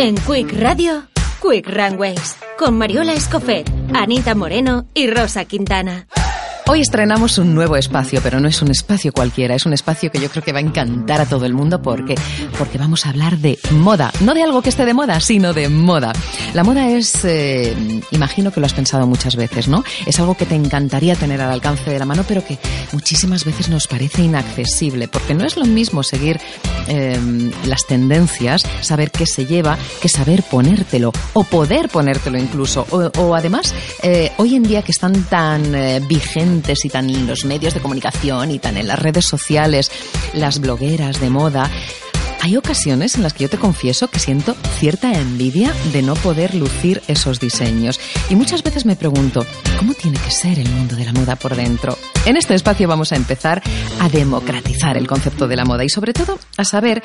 En Quick Radio, Quick Runways, con Mariola Escofet, Anita Moreno y Rosa Quintana. Hoy estrenamos un nuevo espacio, pero no es un espacio cualquiera, es un espacio que yo creo que va a encantar a todo el mundo porque, porque vamos a hablar de moda. No de algo que esté de moda, sino de moda. La moda es, eh, imagino que lo has pensado muchas veces, ¿no? Es algo que te encantaría tener al alcance de la mano, pero que muchísimas veces nos parece inaccesible, porque no es lo mismo seguir eh, las tendencias, saber qué se lleva, que saber ponértelo, o poder ponértelo incluso. O, además, eh, hoy en día que están tan eh, y tan en los medios de comunicación y tan en las redes sociales, las blogueras de moda, hay ocasiones en las que yo te confieso que siento cierta envidia de no poder lucir esos diseños. Y muchas veces me pregunto, ¿cómo tiene que ser el mundo de la moda por dentro? En este espacio vamos a empezar a democratizar el concepto de la moda y sobre todo a saber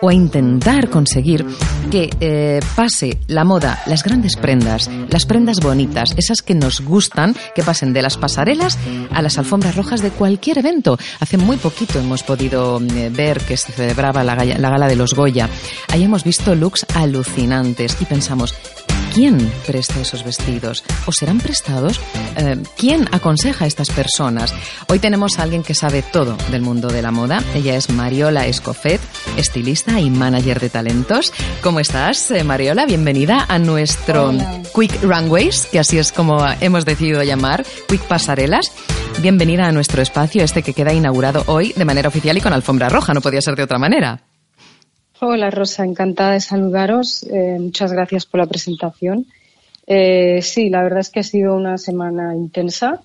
o a intentar conseguir que eh, pase la moda, las grandes prendas, las prendas bonitas, esas que nos gustan, que pasen de las pasarelas a las alfombras rojas de cualquier evento. Hace muy poquito hemos podido eh, ver que se celebraba la, la gala de los Goya. Ahí hemos visto looks alucinantes y pensamos, ¿quién presta esos vestidos? ¿O serán prestados? Eh, ¿Quién aconseja a estas personas? Hoy tenemos a alguien que sabe todo del mundo de la moda. Ella es Mariola Escofet, estilista y manager de talentos. ¿Cómo estás, eh, Mariola? Bienvenida a nuestro Hola. Quick Runways, que así es como hemos decidido llamar, Quick Pasarelas. Bienvenida a nuestro espacio, este que queda inaugurado hoy de manera oficial y con alfombra roja, no podía ser de otra manera. Hola Rosa, encantada de saludaros. Eh, muchas gracias por la presentación. Eh, sí, la verdad es que ha sido una semana intensa.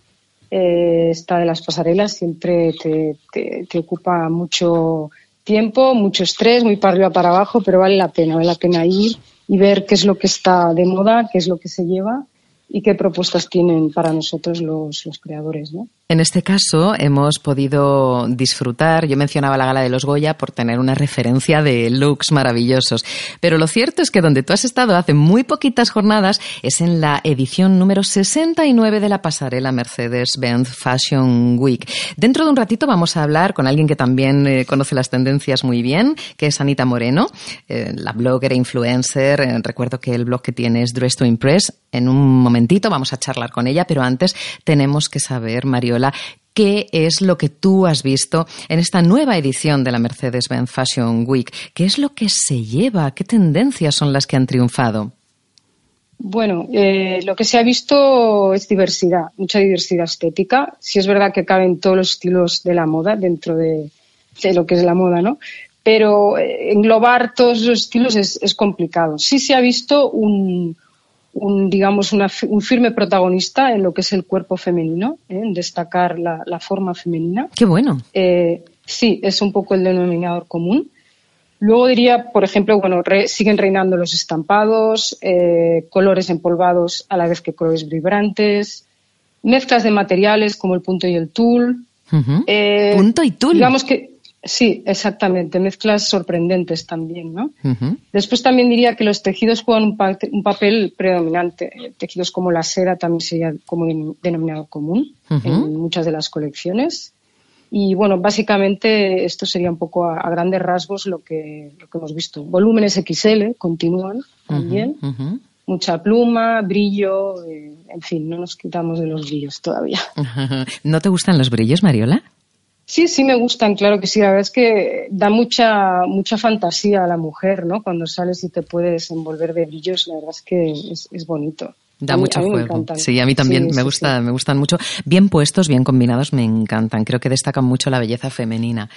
Eh, esta de las pasarelas siempre te, te, te, ocupa mucho tiempo, mucho estrés, muy para arriba, para abajo, pero vale la pena, vale la pena ir y ver qué es lo que está de moda, qué es lo que se lleva y qué propuestas tienen para nosotros los, los creadores, ¿no? En este caso hemos podido disfrutar, yo mencionaba la gala de los Goya por tener una referencia de looks maravillosos, pero lo cierto es que donde tú has estado hace muy poquitas jornadas es en la edición número 69 de la pasarela Mercedes-Benz Fashion Week. Dentro de un ratito vamos a hablar con alguien que también eh, conoce las tendencias muy bien, que es Anita Moreno, eh, la blogger e influencer. Eh, recuerdo que el blog que tiene es Dress to Impress. En un momentito vamos a charlar con ella, pero antes tenemos que saber, Mariola, ¿Qué es lo que tú has visto en esta nueva edición de la Mercedes-Benz Fashion Week? ¿Qué es lo que se lleva? ¿Qué tendencias son las que han triunfado? Bueno, eh, lo que se ha visto es diversidad, mucha diversidad estética. Sí es verdad que caben todos los estilos de la moda dentro de, lo que es la moda, ¿no? Pero eh, englobar todos los estilos es, es, complicado. Sí se ha visto un, un digamos, una, un firme protagonista en lo que es el cuerpo femenino, ¿eh? en destacar la, la, forma femenina. Qué bueno. Eh, sí, es un poco el denominador común. Luego diría, por ejemplo, bueno, re, siguen reinando los estampados, eh, colores empolvados a la vez que colores vibrantes, mezclas de materiales como el punto y el tul. Uh -huh. punto y tul. Digamos que Sí, exactamente. Mezclas sorprendentes también, ¿no? Uh -huh. Después también diría que los tejidos juegan un, pa un, papel predominante. Tejidos como la seda también sería como denominado común uh -huh. en muchas de las colecciones. Y bueno, básicamente esto sería un poco a, a grandes rasgos lo que, lo que hemos visto. Volúmenes XL continúan también. Uh -huh. Mucha pluma, brillo, eh, en fin, no nos quitamos de los brillos todavía. ¿No te gustan los brillos, Mariola? Sí, sí me gustan, claro que sí. La verdad es que da mucha, mucha fantasía a la mujer, ¿no? Cuando sales y te puedes envolver de brillos, la verdad es que es, es bonito. Da mucho juego. Sí, a mí también me gusta, me gustan mucho. Bien puestos, bien combinados, me encantan. Creo que destacan mucho la belleza femenina.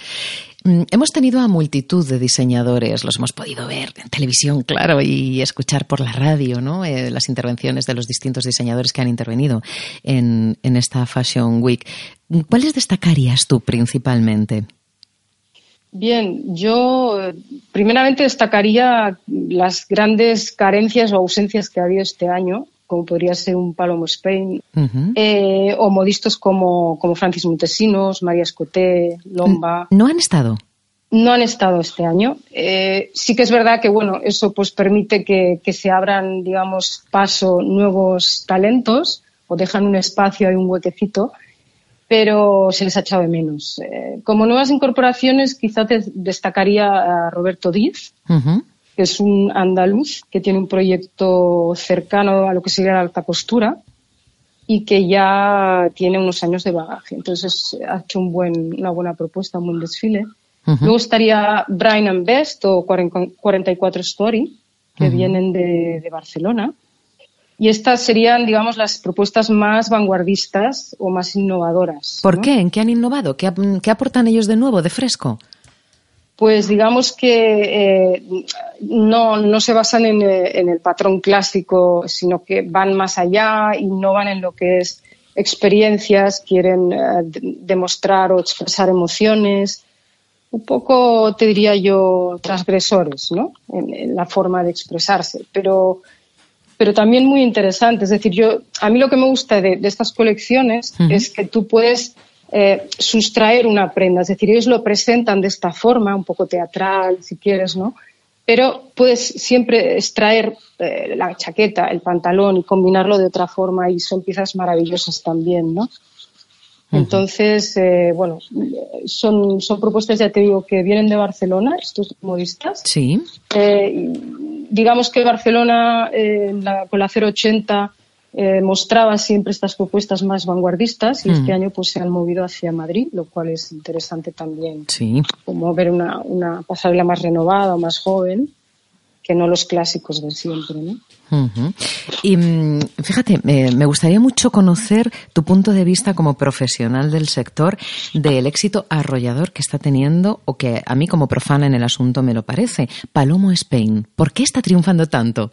Mm, hemos tenido a multitud de diseñadores, los hemos podido ver en televisión, claro, y escuchar por la radio, ¿no? Eh, las intervenciones de los distintos diseñadores que han intervenido en, en esta Fashion Week. ¿Cuáles destacarías tú principalmente? Bien, yo primeramente destacaría las grandes carencias o ausencias que ha habido este año como podría ser un Palomo Spain, eh, o modistas como, como Francis Montesinos, María Escoté, Lomba. ¿No han estado? No han estado este año. Eh, sí que es verdad que bueno, eso pues permite que, se abran, digamos, paso nuevos talentos o dejan un espacio y un huequecito, pero se les ha echado de menos. Eh, como nuevas incorporaciones, quizás destacaría a Roberto Díaz, que es un andaluz que tiene un proyecto cercano a lo que sería la alta costura y que ya tiene unos años de bagaje. Entonces ha hecho un buen, una buena propuesta, un buen desfile. Luego estaría Brian and Best o 44 Story, que vienen de, Barcelona. Y estas serían, digamos, las propuestas más vanguardistas o más innovadoras. ¿Por qué? ¿En qué han innovado? ¿Qué, ¿Qué aportan ellos de nuevo, de fresco? Pues digamos que eh, no, se basan eh, en, el patrón clásico, sino que van más allá, innovan en lo que es experiencias, quieren eh, demostrar o expresar emociones, un poco, te diría yo, transgresores, ¿no? En, la forma de expresarse, pero, pero también muy interesante. Es decir, yo, a mí lo que me gusta de, estas colecciones es que tú puedes eh, sustraer una prenda. Es decir, ellos lo presentan de esta forma, un poco teatral, si quieres, ¿no? Pero puedes siempre extraer eh, la chaqueta, el pantalón y combinarlo de otra forma y son piezas maravillosas también, ¿no? Entonces, eh, bueno, son, son propuestas, ya te digo, que vienen de Barcelona, estos modistas. Sí. digamos que Barcelona, con la 080, eh, mostraba siempre estas propuestas más vanguardistas y este mm. año pues se han movido hacia Madrid, lo cual es interesante también. Sí. Como ver una, una pasarela más renovada, más joven, que no los clásicos de siempre, ¿no? Y mm, fíjate, me gustaría mucho conocer tu punto de vista como profesional del sector del éxito arrollador que está teniendo o que a mí como profana en el asunto me lo parece. Palomo Spain, ¿por qué está triunfando tanto?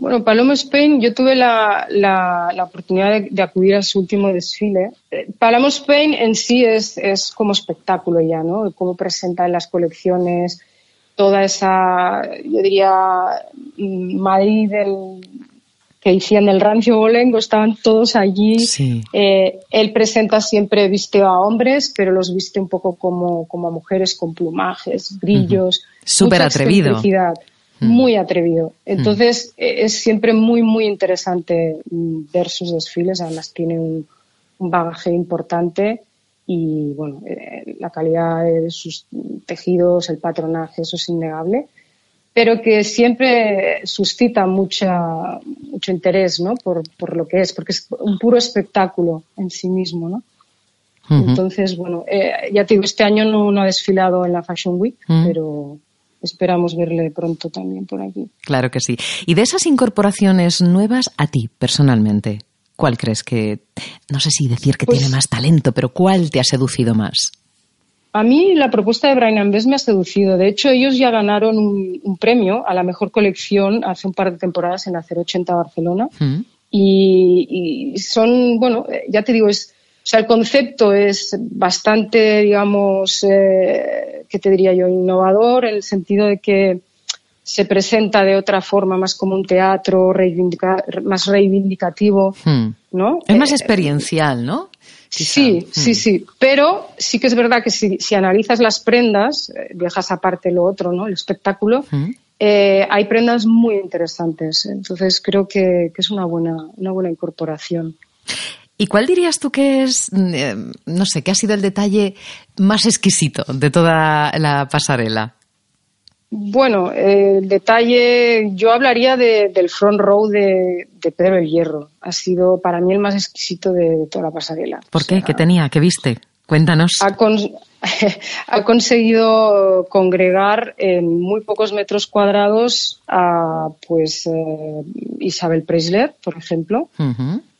Bueno, Palomo Spain, yo tuve la, la, oportunidad de, acudir a su último desfile. Eh, Palomo Spain en sí es, es como espectáculo ya, ¿no? Cómo presenta en las colecciones toda esa, yo diría, mm, Madrid del, que decían del rancio bolengo, estaban todos allí. Eh, él presenta siempre viste a hombres, pero los viste un poco como, como a mujeres con plumajes, brillos. Súper atrevido. Muy atrevido. Entonces e, es siempre muy, muy interesante mm, ver sus desfiles. Además tiene un, bagaje importante y bueno, eh, la calidad de sus tejidos, el patronaje, eso es innegable. Pero que siempre suscita mucha, mucho interés, ¿no? Por, por lo que es, porque es un puro espectáculo en sí mismo, ¿no? Entonces, bueno, eh, ya te digo, este año no, no, ha desfilado en la Fashion Week, pero, esperamos verle pronto también por aquí. Claro que sí. Y de esas incorporaciones nuevas a ti, personalmente, ¿cuál crees que, no sé si decir que tiene pues más talento, pero cuál te ha seducido más? A mí la propuesta de Brian Ambes me ha seducido. De hecho, ellos ya ganaron un, premio a la mejor colección hace un par de temporadas en la 080 Barcelona. Mm. Y, y, son, bueno, ya te digo, es o sea, el concepto es bastante, digamos, eh, ¿qué te diría yo?, innovador en el sentido de que se presenta de otra forma, más como un teatro más reivindicativo, hmm. ¿no? Es más eh, experiencial, ¿no? Sí, sí, hmm. sí. Pero sí que es verdad que si, analizas las prendas, eh, dejas aparte lo otro, ¿no? El espectáculo, hmm. hay prendas muy interesantes. Entonces creo que, que, es una buena, una buena incorporación. ¿Y cuál dirías tú que es, mm, eh, no sé, que ha sido el detalle más exquisito de toda la pasarela? Bueno, el detalle, yo hablaría del front row de, Pedro el Hierro. Ha sido para mí el más exquisito de, toda la pasarela. ¿Por qué? ¿Qué tenía? ¿Qué viste? Cuéntanos. Ha, conseguido congregar en muy pocos metros cuadrados a pues eh, Isabel Preisler, por ejemplo,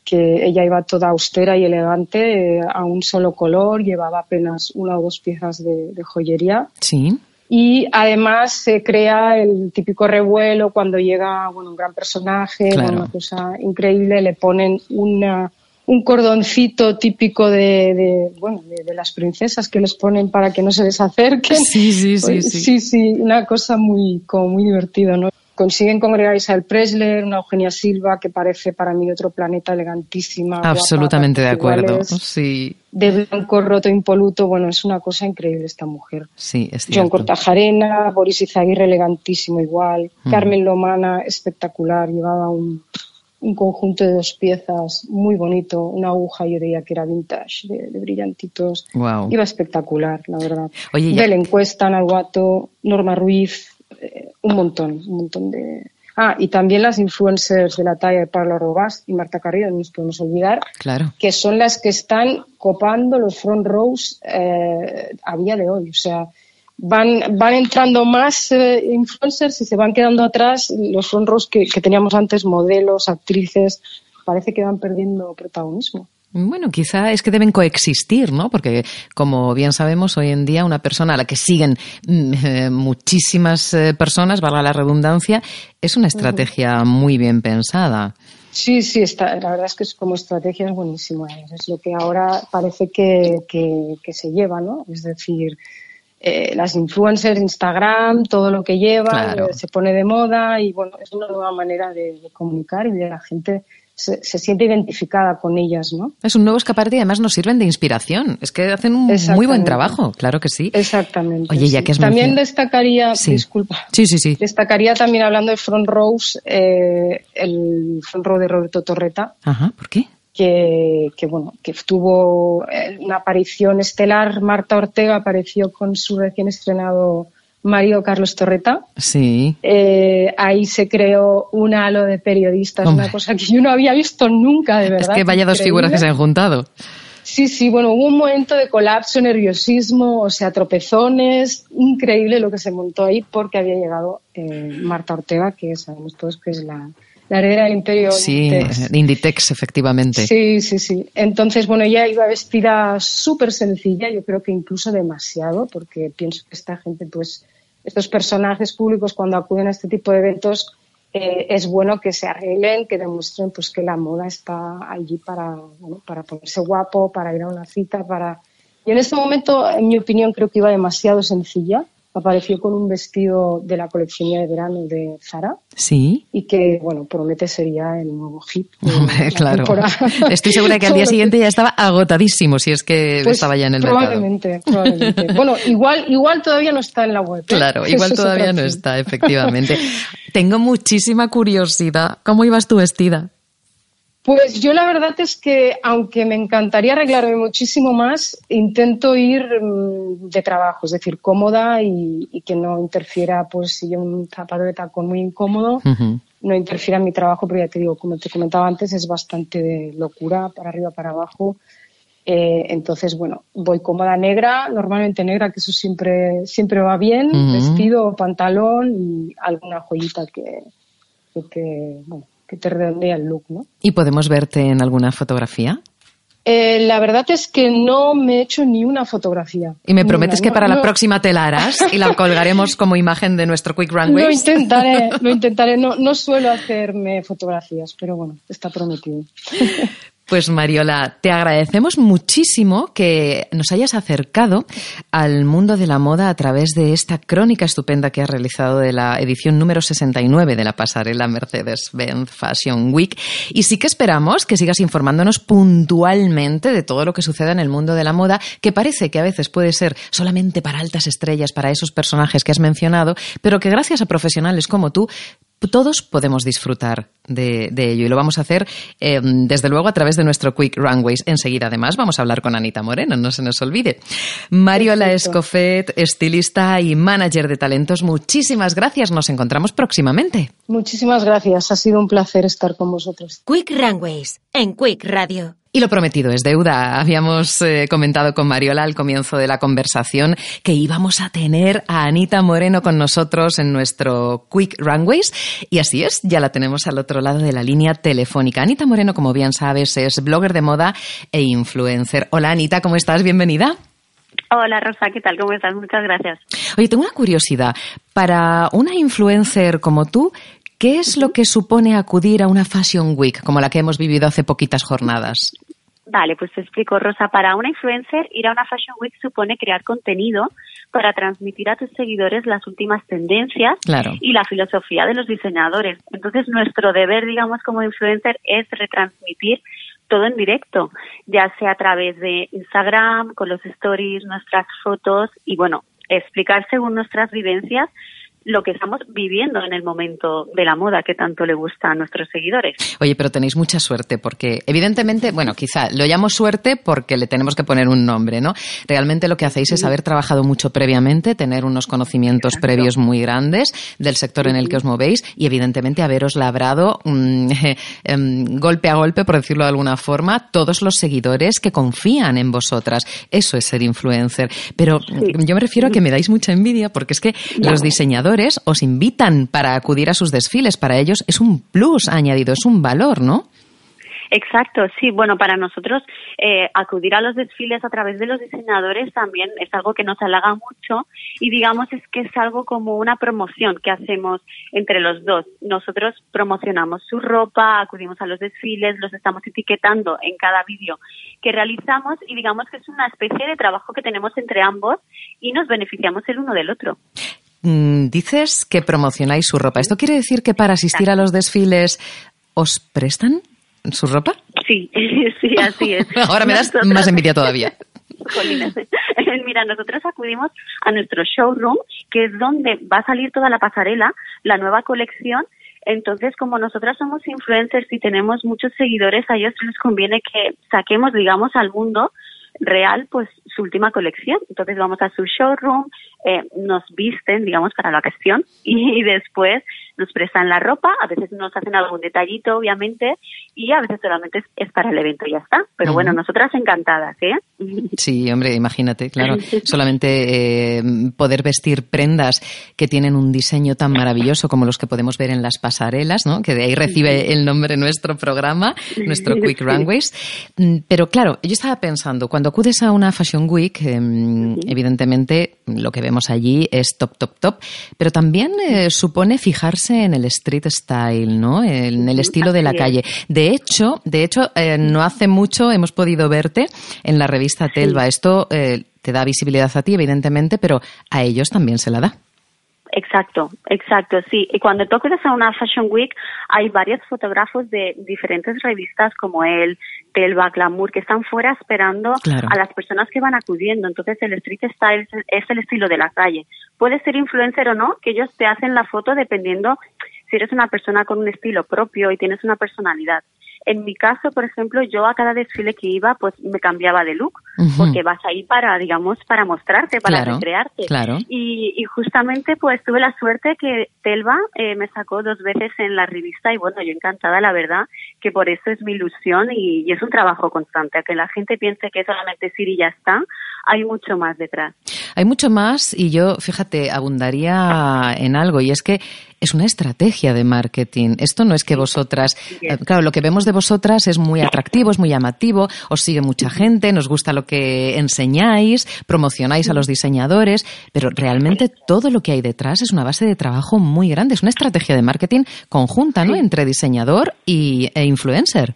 que ella iba toda austera y elegante, eh, a un solo color, llevaba apenas una o dos piezas de, joyería. Sí. Y además se crea el típico revuelo cuando llega bueno, un gran personaje, una cosa increíble, le ponen una, un cordoncito típico de, bueno, de, las princesas que les ponen para que no se les acerquen. Sí, sí, sí. Pues, sí, sí, una cosa muy, como muy divertida, ¿no? Consiguen congregar a Isabel Presler, una Eugenia Silva que parece para mí otro planeta elegantísima. Absolutamente de acuerdo, sí. De blanco roto impoluto, bueno, es una cosa increíble esta mujer. Sí, es John Cortajarena, Boris Izaguirre elegantísimo igual, mm. Carmen Lomana espectacular, llevaba un, conjunto de dos piezas muy bonito, una aguja yo diría que era vintage, de, brillantitos. Wow. Iba espectacular, la verdad. Oye, ya... Belén Cuesta, Nahuato, Norma Ruiz, eh, un montón, un montón de... Ah, y también las influencers de la talla de Pablo Robás y Marta Carrillo, no nos podemos olvidar, claro. que son las que están copando los front rows eh, a día de hoy. O sea, van, van entrando más eh, influencers y se van quedando atrás los front rows que teníamos antes, modelos, actrices, parece que van perdiendo protagonismo. Bueno, quizá es que deben coexistir, ¿no? Porque, como bien sabemos, hoy en día una persona a la que siguen mm, eh, muchísimas eh, personas, valga la redundancia, es una estrategia muy bien pensada. Sí, sí, está, la verdad es que como estrategia es buenísima. Es lo que ahora parece que, que, se lleva, ¿no? Es decir, eh, las influencers, Instagram, todo lo que lleva, se pone de moda y, bueno, es una nueva manera de, de comunicar y de la gente se, siente identificada con ellas, ¿no? Es un nuevo escaparate y además nos sirven de inspiración. Es que hacen un muy buen trabajo, claro que sí. Exactamente. Oye, ya que es También destacaría, disculpa. Sí, sí, sí. Destacaría también hablando de front rows, eh, el front row de Roberto Torreta. Ajá, ¿por qué? Que, que, bueno, que tuvo eh, una aparición estelar. Marta Ortega apareció con su recién estrenado Mario Carlos Torreta. Sí. Eh, ahí se creó un halo de periodistas, una cosa que yo no había visto nunca, de verdad. Es que vaya dos figuras que se han juntado. Sí, sí, bueno, hubo un momento de colapso, nerviosismo, o sea, tropezones, increíble lo que se montó ahí porque había llegado eh, Marta Ortega, que sabemos todos que es la, heredera del imperio. Sí, Inditex. Inditex, efectivamente. Sí, sí, sí. Entonces, bueno, ella iba vestida súper sencilla, yo creo que incluso demasiado, porque pienso que esta gente, pues, estos personajes públicos cuando acuden a este tipo de eventos eh, es bueno que se arreglen, que demuestren pues que la moda está allí para, para ponerse guapo, para ir a una cita, para... Y en este momento, en mi opinión, creo que iba demasiado sencilla apareció con un vestido de la colección de verano de Zara. Sí. Y que, bueno, promete sería el nuevo hit. Hombre, claro. Estoy segura que al día siguiente ya estaba agotadísimo, si es que pues estaba ya en el probablemente, Probablemente, Bueno, igual, igual todavía no está en la web. ¿eh? Claro, igual todavía no está, efectivamente. Tengo muchísima curiosidad. ¿Cómo ibas tú vestida? Pues yo la verdad es que, aunque me encantaría arreglarme muchísimo más, intento ir mm, de trabajo, es decir, cómoda y, que no interfiera, pues si yo un zapato de tacón muy incómodo, no interfiera en mi trabajo, pero ya te digo, como te comentaba antes, es bastante de locura, para arriba, para abajo. Eh, entonces, bueno, voy cómoda negra, normalmente negra, que eso siempre, siempre va bien, vestido, pantalón y alguna joyita que, que bueno, que te redondea el look, ¿no? ¿Y podemos verte en alguna fotografía? Eh, la verdad es que no me he hecho ni una fotografía. ¿Y me prometes que para la próxima te la harás y la colgaremos como imagen de nuestro Quick Runway? Lo intentaré, lo intentaré. No, no suelo hacerme fotografías, pero bueno, está prometido. Pues Mariola, te agradecemos muchísimo que nos hayas acercado al mundo de la moda a través de esta crónica estupenda que has realizado de la edición número 69 de la pasarela Mercedes-Benz Fashion Week. Y sí que esperamos que sigas informándonos puntualmente de todo lo que suceda en el mundo de la moda, que parece que a veces puede ser solamente para altas estrellas, para esos personajes que has mencionado, pero que gracias a profesionales como tú todos podemos disfrutar de, ello y lo vamos a hacer em, desde luego a través de nuestro Quick Runways. Enseguida además vamos a hablar con Anita Moreno, no se nos olvide. Mariola Escofet, estilista y manager de talentos, muchísimas gracias. Nos encontramos próximamente. Muchísimas gracias, ha sido un placer estar con vosotros. Quick Runways en Quick Radio. Y lo prometido es deuda. Habíamos eh, comentado con Mariola al comienzo de la conversación que íbamos a tener a Anita Moreno con nosotros en nuestro Quick Runways. Y así es, ya la tenemos al otro lado de la línea telefónica. Anita Moreno, como bien sabes, es blogger de moda e influencer. Hola Anita, ¿cómo estás? Bienvenida. Hola Rosa, ¿qué tal? ¿Cómo estás? Muchas gracias. Oye, tengo una curiosidad. Para una influencer como tú, ¿Qué es lo que supone acudir a una Fashion Week como la que hemos vivido hace poquitas jornadas? Vale, pues te explico, Rosa. Para una influencer, ir a una Fashion Week supone crear contenido para transmitir a tus seguidores las últimas tendencias y la filosofía de los diseñadores. Entonces, nuestro deber, digamos, como influencer es retransmitir todo en directo, ya sea a través de Instagram, con los stories, nuestras fotos y, bueno, explicar según nuestras vivencias lo que estamos viviendo en el momento de la moda que tanto le gusta a nuestros seguidores. Oye, pero tenéis mucha suerte porque evidentemente, bueno, quizá lo llamo suerte porque le tenemos que poner un nombre, ¿no? Realmente lo que hacéis es haber trabajado mucho previamente, tener unos conocimientos previos muy grandes del sector en el que os movéis y evidentemente haberos labrado mm, em, golpe a golpe, por decirlo de alguna forma, todos los seguidores que confían en vosotras. Eso es ser influencer. Pero yo me refiero a que me dais mucha envidia porque es que los diseñadores os invitan para acudir a sus desfiles. Para ellos es un plus añadido, es un valor, ¿no? Exacto, sí. Bueno, para nosotros eh, acudir a los desfiles a través de los diseñadores también es algo que nos halaga mucho y digamos es que es algo como una promoción que hacemos entre los dos. Nosotros promocionamos su ropa, acudimos a los desfiles, los estamos etiquetando en cada vídeo que realizamos y digamos que es una especie de trabajo que tenemos entre ambos y nos beneficiamos el uno del otro. Mm, dices que promocionáis su ropa. ¿Esto quiere decir que para asistir a los desfiles os prestan su ropa? Sí, sí, así es. Ahora me das más envidia todavía. Mira, nosotros acudimos a nuestro showroom, que es donde va a salir toda la pasarela, la nueva colección. Entonces, como nosotras somos influencers y tenemos muchos seguidores, a ellos les conviene que saquemos, digamos, al mundo real, pues su última colección. Entonces vamos a su showroom, eh, nos visten, digamos, para la ocasión y después nos prestan la ropa, a veces nos hacen algún detallito, obviamente, y a veces solamente es, para el evento y ya está. Pero bueno, nosotras encantadas, ¿eh? Sí, hombre, imagínate, claro, solamente eh, poder vestir prendas que tienen un diseño tan maravilloso como los que podemos ver en las pasarelas, ¿no? Que de ahí recibe el nombre nuestro programa, nuestro Quick Runways. Mm, pero claro, yo estaba pensando, cuando acudes a una Fashion Week, em, evidentemente lo que vemos allí es top, top, top, pero también eh, supone fijarse en el street style, ¿no? En el estilo de la calle. De hecho, de hecho, eh, no hace mucho hemos podido verte en la revista Telva. Esto eh, te da visibilidad a ti, evidentemente, pero a ellos también se la da. Exacto, exacto, sí. Y cuando toques a una Fashion Week, hay varios fotógrafos de diferentes revistas como el Telva, Glamour, que están fuera esperando a las personas que van acudiendo. Entonces, el street style es el estilo de la calle. Puedes ser influencer o no, que ellos te hacen la foto dependiendo si eres una persona con un estilo propio y tienes una personalidad. En mi caso, por ejemplo, yo a cada desfile que iba, pues me cambiaba de look, porque vas ahí para, digamos, para mostrarte, para recrearte. Claro. Y, y, justamente, pues tuve la suerte que Telva eh, me sacó dos veces en la revista y bueno, yo encantada, la verdad, que por eso es mi ilusión y, y es un trabajo constante, a que la gente piense que solamente es ir y ya está, hay mucho más detrás. Hay mucho más y yo, fíjate, abundaría en algo y es que es una estrategia de marketing. Esto no es que vosotras, eh, claro, lo que vemos de vosotras es muy atractivo, es muy llamativo, os sigue mucha gente, nos gusta lo que enseñáis, promocionáis a los diseñadores, pero realmente todo lo que hay detrás es una base de trabajo muy grande, es una estrategia de marketing conjunta, ¿no? Entre diseñador y, e influencer.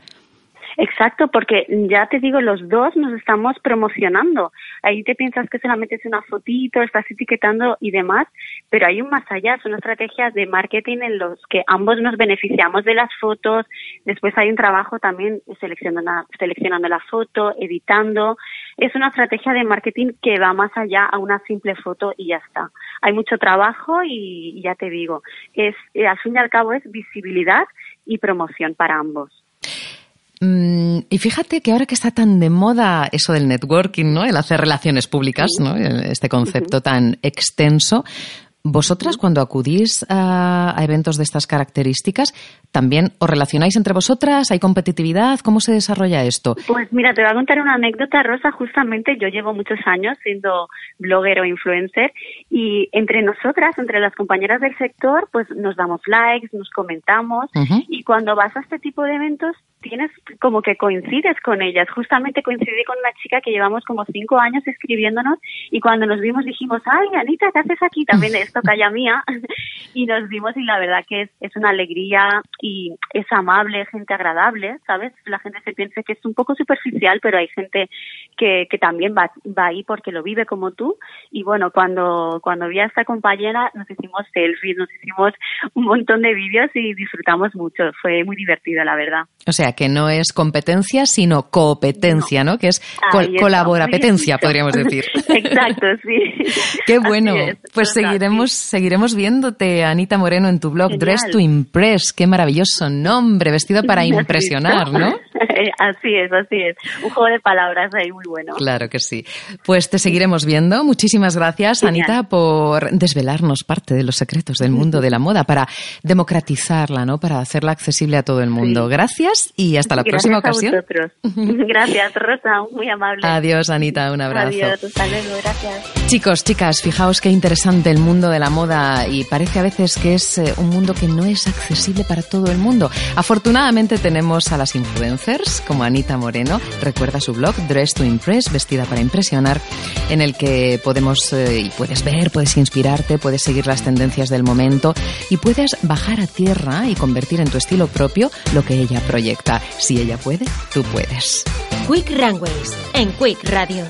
Exacto, porque ya te digo, los dos nos estamos promocionando. Ahí te piensas que solamente es una fotito, estás etiquetando y demás, pero hay un más allá, son estrategias de marketing en los que ambos nos beneficiamos de las fotos, después hay un trabajo también seleccionando, seleccionando la foto, editando. Es una estrategia de marketing que va más allá a una simple foto y ya está. Hay mucho trabajo y ya te digo, es al fin y al cabo es visibilidad y promoción para ambos. Mm, y fíjate que ahora que está tan de moda eso del networking, ¿no? El hacer relaciones públicas, ¿no? Este concepto tan extenso. Vosotras, cuando acudís a, eventos de estas características, ¿también os relacionáis entre vosotras? ¿Hay competitividad? ¿Cómo se desarrolla esto? Pues mira, te voy a contar una anécdota, Rosa. Justamente yo llevo muchos años siendo blogger o influencer y entre nosotras, entre las compañeras del sector, pues nos damos likes, nos comentamos y cuando vas a este tipo de eventos tienes como que coincides con ellas. Justamente coincidí con una chica que llevamos como cinco años escribiéndonos y cuando nos vimos dijimos, ay, Anita, ¿qué haces aquí? También esto calla mía. y nos vimos y la verdad que es, es una alegría y es amable, gente agradable, ¿sabes? La gente se piensa que es un poco superficial, pero hay gente que, que también va, va ahí porque lo vive como tú. Y bueno, cuando, cuando vi a esta compañera nos hicimos selfies, nos hicimos un montón de vídeos y disfrutamos mucho. Fue muy divertido, la verdad. O sea, que no es competencia, sino competencia, ¿no? Que es colaborapetencia, podríamos decir. Exacto, sí. Qué bueno. pues seguiremos, seguiremos viéndote, Anita Moreno, en tu blog Dress to Impress. Qué maravilloso nombre, vestido para impresionar, ¿no? así es, así es. Un juego de palabras ahí muy bueno. Claro que sí. Pues te seguiremos viendo. Muchísimas gracias, Anita, por desvelarnos parte de los secretos del mundo de la moda, para democratizarla, ¿no? Para hacerla accesible a todo el mundo. Gracias y hasta la próxima ocasión. Gracias, Rosa, muy amable. Adiós, Anita, un abrazo. Adiós, hasta luego, gracias. Chicos, chicas, fijaos qué interesante el mundo de la moda y parece a veces que es eh, un mundo que no es accesible para todo el mundo. Afortunadamente tenemos a las como Anita Moreno, recuerda su blog Dress to Impress, vestida para impresionar, en el que podemos eh, y puedes ver, puedes inspirarte, puedes seguir las tendencias del momento y puedes bajar a tierra y convertir en tu estilo propio lo que ella proyecta. Si ella puede, tú puedes. Quick Runways en Quick Radio.